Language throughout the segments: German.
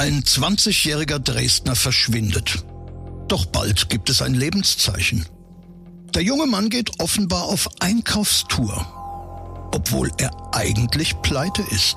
Ein 20-jähriger Dresdner verschwindet. Doch bald gibt es ein Lebenszeichen. Der junge Mann geht offenbar auf Einkaufstour, obwohl er eigentlich pleite ist.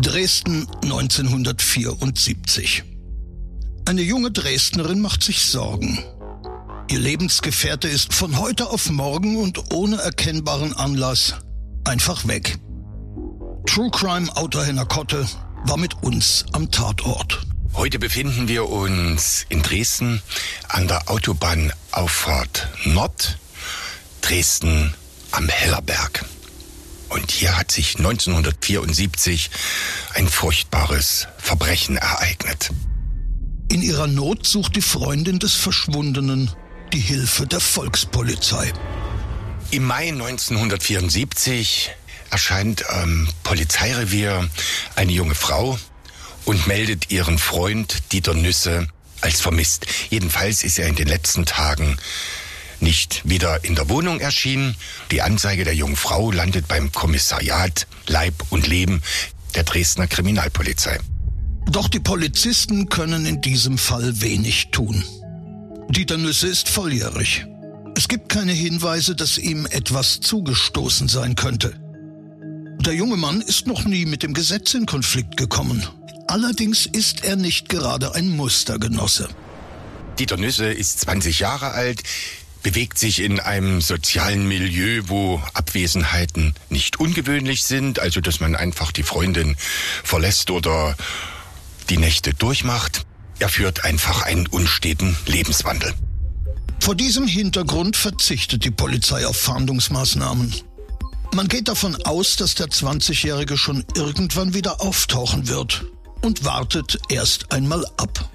Dresden 1974. Eine junge Dresdnerin macht sich Sorgen. Ihr Lebensgefährte ist von heute auf morgen und ohne erkennbaren Anlass einfach weg. True Crime Autor Henner Kotte war mit uns am Tatort. Heute befinden wir uns in Dresden an der Autobahnauffahrt Nord, Dresden am Hellerberg. Und hier hat sich 1974 ein furchtbares Verbrechen ereignet. In ihrer Not sucht die Freundin des Verschwundenen die Hilfe der Volkspolizei. Im Mai 1974 erscheint am Polizeirevier eine junge Frau und meldet ihren Freund Dieter Nüsse als vermisst. Jedenfalls ist er in den letzten Tagen nicht wieder in der Wohnung erschienen. Die Anzeige der jungen Frau landet beim Kommissariat Leib und Leben der Dresdner Kriminalpolizei. Doch die Polizisten können in diesem Fall wenig tun. Dieter Nüsse ist volljährig. Es gibt keine Hinweise, dass ihm etwas zugestoßen sein könnte. Der junge Mann ist noch nie mit dem Gesetz in Konflikt gekommen. Allerdings ist er nicht gerade ein Mustergenosse. Dieter Nüsse ist 20 Jahre alt, bewegt sich in einem sozialen Milieu, wo Abwesenheiten nicht ungewöhnlich sind, also dass man einfach die Freundin verlässt oder die Nächte durchmacht. Er führt einfach einen unsteten Lebenswandel. Vor diesem Hintergrund verzichtet die Polizei auf Fahndungsmaßnahmen. Man geht davon aus, dass der 20-Jährige schon irgendwann wieder auftauchen wird und wartet erst einmal ab.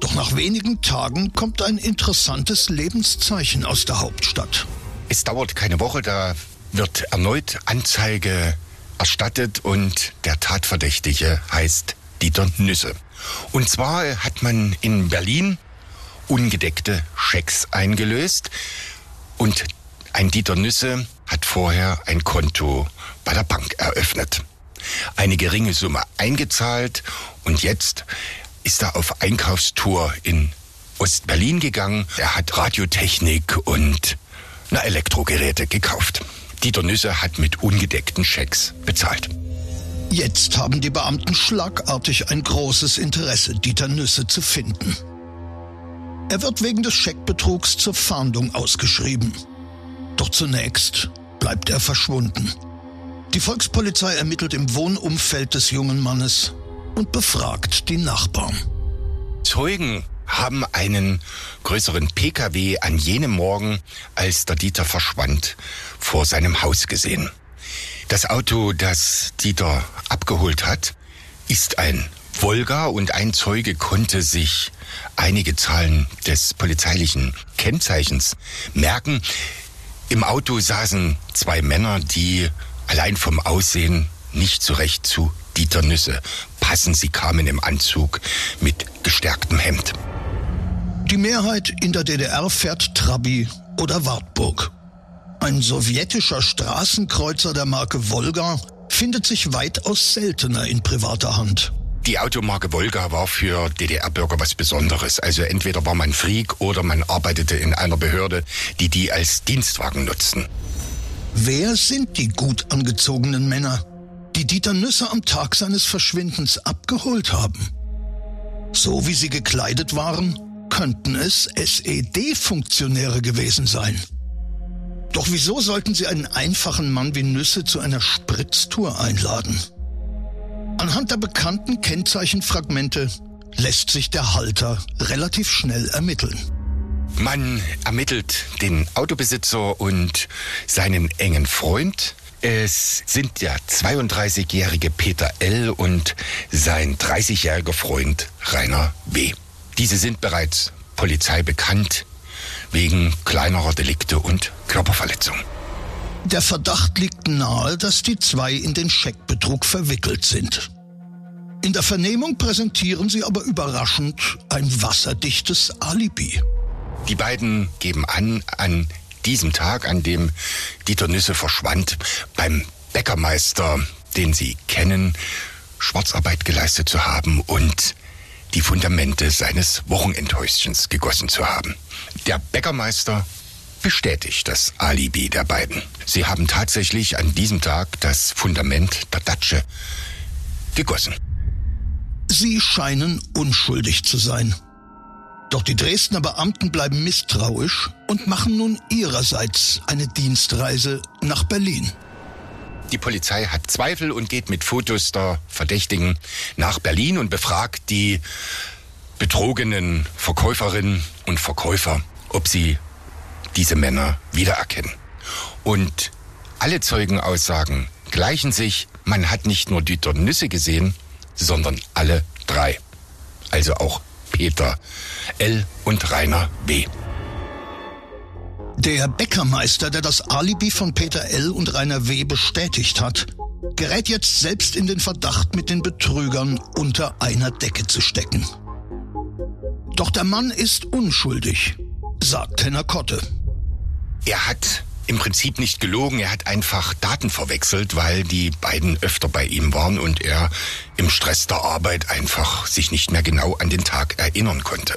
Doch nach wenigen Tagen kommt ein interessantes Lebenszeichen aus der Hauptstadt. Es dauert keine Woche, da wird erneut Anzeige erstattet und der Tatverdächtige heißt Dieter Nüsse. Und zwar hat man in Berlin ungedeckte Schecks eingelöst und ein Dieter Nüsse hat vorher ein Konto bei der Bank eröffnet. Eine geringe Summe eingezahlt und jetzt ist er auf Einkaufstour in Ostberlin gegangen. Er hat Radiotechnik und na, Elektrogeräte gekauft. Dieter Nüsse hat mit ungedeckten Schecks bezahlt. Jetzt haben die Beamten schlagartig ein großes Interesse, Dieter Nüsse zu finden. Er wird wegen des Scheckbetrugs zur Fahndung ausgeschrieben. Doch zunächst bleibt er verschwunden. Die Volkspolizei ermittelt im Wohnumfeld des jungen Mannes und befragt die Nachbarn. Zeugen haben einen größeren Pkw an jenem Morgen, als der Dieter verschwand, vor seinem Haus gesehen. Das Auto, das Dieter abgeholt hat, ist ein Volga und ein Zeuge konnte sich einige Zahlen des polizeilichen Kennzeichens merken. Im Auto saßen zwei Männer, die allein vom Aussehen nicht so recht zu Dieter Nüsse passen. Sie kamen im Anzug mit gestärktem Hemd. Die Mehrheit in der DDR fährt Trabi oder Wartburg. Ein sowjetischer Straßenkreuzer der Marke Volga findet sich weitaus seltener in privater Hand. Die Automarke Volga war für DDR-Bürger was Besonderes. Also entweder war man Freak oder man arbeitete in einer Behörde, die die als Dienstwagen nutzten. Wer sind die gut angezogenen Männer, die Dieter Nüsse am Tag seines Verschwindens abgeholt haben? So wie sie gekleidet waren, könnten es SED-Funktionäre gewesen sein. Doch wieso sollten sie einen einfachen Mann wie Nüsse zu einer Spritztour einladen? Anhand der bekannten Kennzeichenfragmente lässt sich der Halter relativ schnell ermitteln. Man ermittelt den Autobesitzer und seinen engen Freund. Es sind der 32-jährige Peter L. und sein 30-jähriger Freund Rainer W. Diese sind bereits Polizei bekannt wegen kleinerer Delikte und Körperverletzung. Der Verdacht liegt nahe, dass die zwei in den Scheckbetrug verwickelt sind. In der Vernehmung präsentieren sie aber überraschend ein wasserdichtes Alibi. Die beiden geben an, an diesem Tag, an dem Dieter Nüsse verschwand, beim Bäckermeister, den sie kennen, Schwarzarbeit geleistet zu haben und die Fundamente seines Wochenendhäuschens gegossen zu haben. Der Bäckermeister bestätigt das Alibi der beiden. Sie haben tatsächlich an diesem Tag das Fundament der Datsche gegossen. Sie scheinen unschuldig zu sein. Doch die Dresdner Beamten bleiben misstrauisch und machen nun ihrerseits eine Dienstreise nach Berlin. Die Polizei hat Zweifel und geht mit Fotos der Verdächtigen nach Berlin und befragt die betrogenen Verkäuferinnen und Verkäufer, ob sie diese Männer wiedererkennen. Und alle Zeugenaussagen gleichen sich. Man hat nicht nur Dieter Nüsse gesehen, sondern alle drei. Also auch Peter L. und Rainer W. Der Bäckermeister, der das Alibi von Peter L. und Rainer W. bestätigt hat, gerät jetzt selbst in den Verdacht, mit den Betrügern unter einer Decke zu stecken. Doch der Mann ist unschuldig, sagt Henner Kotte. Er hat im Prinzip nicht gelogen, er hat einfach Daten verwechselt, weil die beiden öfter bei ihm waren und er im Stress der Arbeit einfach sich nicht mehr genau an den Tag erinnern konnte.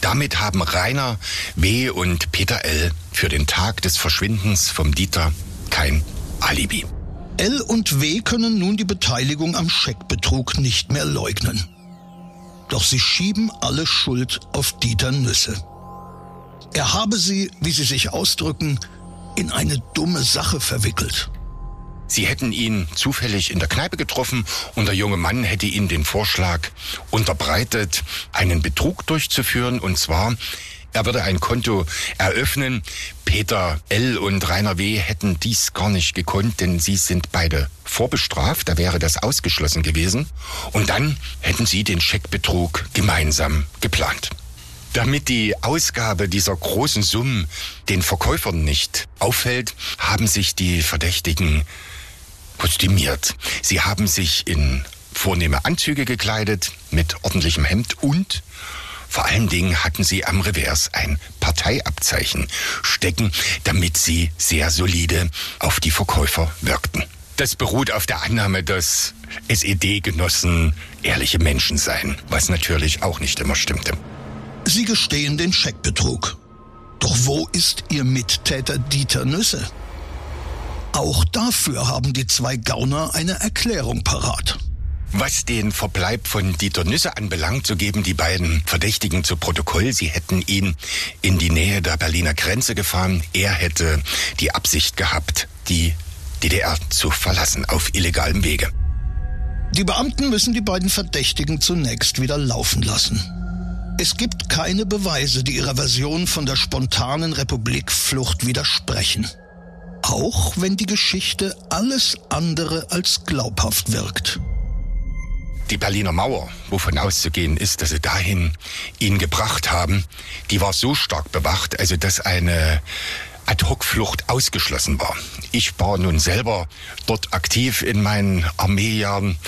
Damit haben Rainer W. und Peter L. für den Tag des Verschwindens vom Dieter kein Alibi. L und W können nun die Beteiligung am Scheckbetrug nicht mehr leugnen. Doch sie schieben alle Schuld auf Dieter Nüsse. Er habe sie, wie sie sich ausdrücken, in eine dumme Sache verwickelt. Sie hätten ihn zufällig in der Kneipe getroffen und der junge Mann hätte ihnen den Vorschlag unterbreitet, einen Betrug durchzuführen und zwar er würde ein Konto eröffnen. Peter L. und Rainer W. hätten dies gar nicht gekonnt, denn sie sind beide vorbestraft. Da wäre das ausgeschlossen gewesen. Und dann hätten sie den Scheckbetrug gemeinsam geplant. Damit die Ausgabe dieser großen Summen den Verkäufern nicht auffällt, haben sich die Verdächtigen kostümiert. Sie haben sich in vornehme Anzüge gekleidet mit ordentlichem Hemd und vor allen Dingen hatten sie am Revers ein Parteiabzeichen stecken, damit sie sehr solide auf die Verkäufer wirkten. Das beruht auf der Annahme, dass SED-Genossen ehrliche Menschen seien, was natürlich auch nicht immer stimmte. Sie gestehen den Scheckbetrug. Doch wo ist Ihr Mittäter Dieter Nüsse? Auch dafür haben die zwei Gauner eine Erklärung parat. Was den Verbleib von Dieter Nüsse anbelangt, so geben die beiden Verdächtigen zu Protokoll, sie hätten ihn in die Nähe der Berliner Grenze gefahren. Er hätte die Absicht gehabt, die DDR zu verlassen auf illegalem Wege. Die Beamten müssen die beiden Verdächtigen zunächst wieder laufen lassen. Es gibt keine Beweise, die ihrer Version von der spontanen Republikflucht widersprechen. Auch wenn die Geschichte alles andere als glaubhaft wirkt. Die Berliner Mauer, wovon auszugehen ist, dass sie dahin ihn gebracht haben, die war so stark bewacht, also dass eine Ad-Hoc-Flucht ausgeschlossen war. Ich war nun selber dort aktiv in meinen Armeejahren.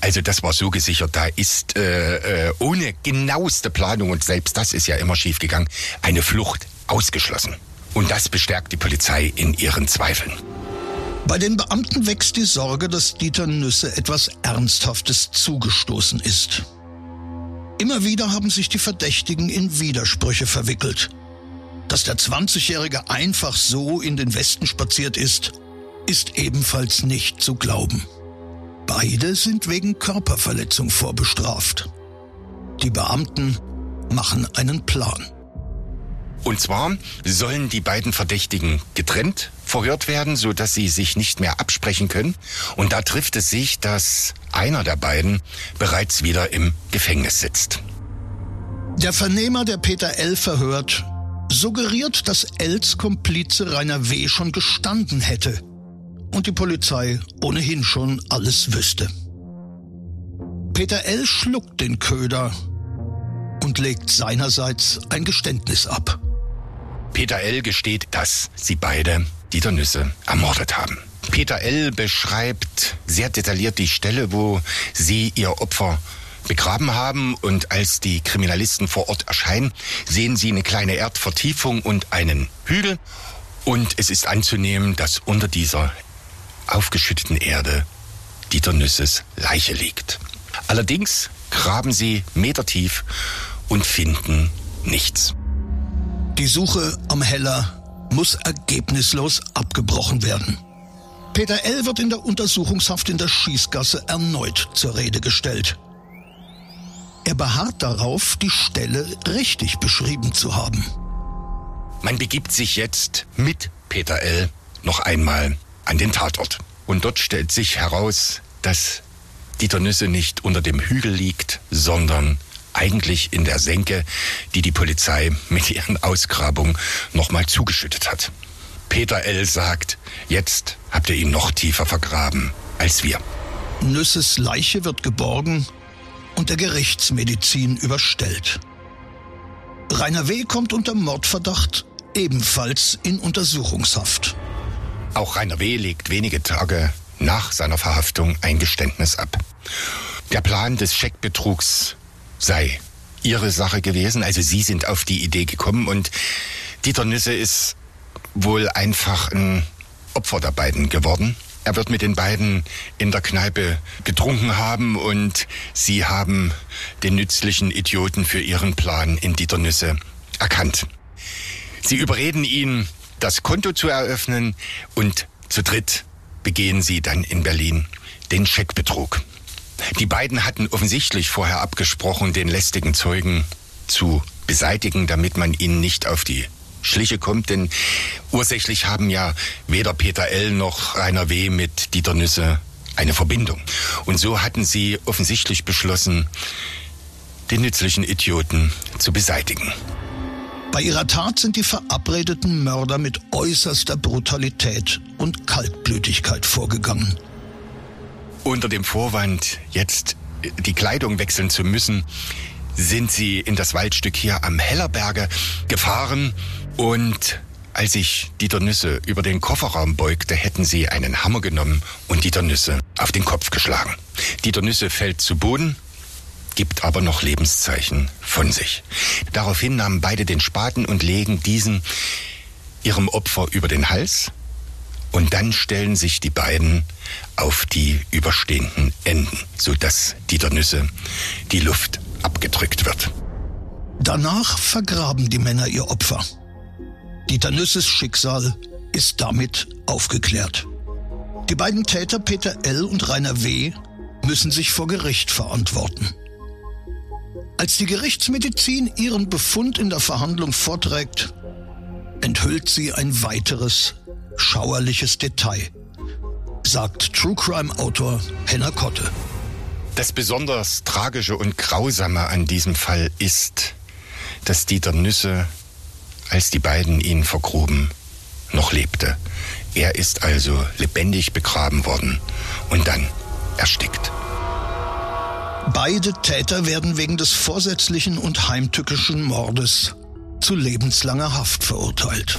Also das war so gesichert. Da ist äh, äh, ohne genaueste Planung, und selbst das ist ja immer schiefgegangen, eine Flucht ausgeschlossen. Und das bestärkt die Polizei in ihren Zweifeln. Bei den Beamten wächst die Sorge, dass Dieter Nüsse etwas Ernsthaftes zugestoßen ist. Immer wieder haben sich die Verdächtigen in Widersprüche verwickelt. Dass der 20-Jährige einfach so in den Westen spaziert ist, ist ebenfalls nicht zu glauben. Beide sind wegen Körperverletzung vorbestraft. Die Beamten machen einen Plan. Und zwar sollen die beiden Verdächtigen getrennt verhört werden, so dass sie sich nicht mehr absprechen können. Und da trifft es sich, dass einer der beiden bereits wieder im Gefängnis sitzt. Der Vernehmer, der Peter L. verhört, suggeriert, dass Els Komplize Rainer W. schon gestanden hätte. und die Polizei ohnehin schon alles wüsste. Peter L. schluckt den Köder und legt seinerseits ein Geständnis ab. Peter L. gesteht, dass sie beide Dieter Nüsse ermordet haben. Peter L. beschreibt sehr detailliert die Stelle, wo sie ihr Opfer begraben haben und als die Kriminalisten vor Ort erscheinen, sehen sie eine kleine Erdvertiefung und einen Hügel und es ist anzunehmen, dass unter dieser aufgeschütteten Erde Dieter Nüsses Leiche liegt. Allerdings graben sie metertief und finden nichts. Die Suche am Heller muss ergebnislos abgebrochen werden. Peter L. wird in der Untersuchungshaft in der Schießgasse erneut zur Rede gestellt. Er beharrt darauf, die Stelle richtig beschrieben zu haben. Man begibt sich jetzt mit Peter L. noch einmal an den Tatort. Und dort stellt sich heraus, dass Dieter Nüsse nicht unter dem Hügel liegt, sondern eigentlich in der Senke, die die Polizei mit ihren Ausgrabungen nochmal zugeschüttet hat. Peter L. sagt, jetzt habt ihr ihn noch tiefer vergraben als wir. Nüsses Leiche wird geborgen und der Gerichtsmedizin überstellt. Rainer W. kommt unter Mordverdacht ebenfalls in Untersuchungshaft. Auch Rainer W. legt wenige Tage nach seiner Verhaftung ein Geständnis ab. Der Plan des Scheckbetrugs sei ihre Sache gewesen, also sie sind auf die Idee gekommen und Dieter Nüsse ist wohl einfach ein Opfer der beiden geworden. Er wird mit den beiden in der Kneipe getrunken haben und sie haben den nützlichen Idioten für ihren Plan in Dieter Nüsse erkannt. Sie überreden ihn, das Konto zu eröffnen und zu dritt begehen sie dann in Berlin den Scheckbetrug. Die beiden hatten offensichtlich vorher abgesprochen, den lästigen Zeugen zu beseitigen, damit man ihnen nicht auf die Schliche kommt, denn ursächlich haben ja weder Peter L. noch Rainer W. mit Dieter Nüsse eine Verbindung. Und so hatten sie offensichtlich beschlossen, den nützlichen Idioten zu beseitigen. Bei ihrer Tat sind die verabredeten Mörder mit äußerster Brutalität und Kaltblütigkeit vorgegangen. Unter dem Vorwand, jetzt die Kleidung wechseln zu müssen, sind sie in das Waldstück hier am Hellerberge gefahren und als sich Dieter Nüsse über den Kofferraum beugte, hätten sie einen Hammer genommen und Dieter Nüsse auf den Kopf geschlagen. Dieter Nüsse fällt zu Boden, gibt aber noch Lebenszeichen von sich. Daraufhin nahmen beide den Spaten und legen diesen ihrem Opfer über den Hals. Und dann stellen sich die beiden auf die überstehenden Enden, sodass Dieter Nüsse die Luft abgedrückt wird. Danach vergraben die Männer ihr Opfer. Dieter Nüsses Schicksal ist damit aufgeklärt. Die beiden Täter Peter L. und Rainer W. müssen sich vor Gericht verantworten. Als die Gerichtsmedizin ihren Befund in der Verhandlung vorträgt, enthüllt sie ein weiteres schauerliches Detail, sagt True Crime Autor Henner Kotte. Das besonders Tragische und Grausame an diesem Fall ist, dass Dieter Nüsse, als die beiden ihn vergruben, noch lebte. Er ist also lebendig begraben worden und dann erstickt. Beide Täter werden wegen des vorsätzlichen und heimtückischen Mordes zu lebenslanger Haft verurteilt.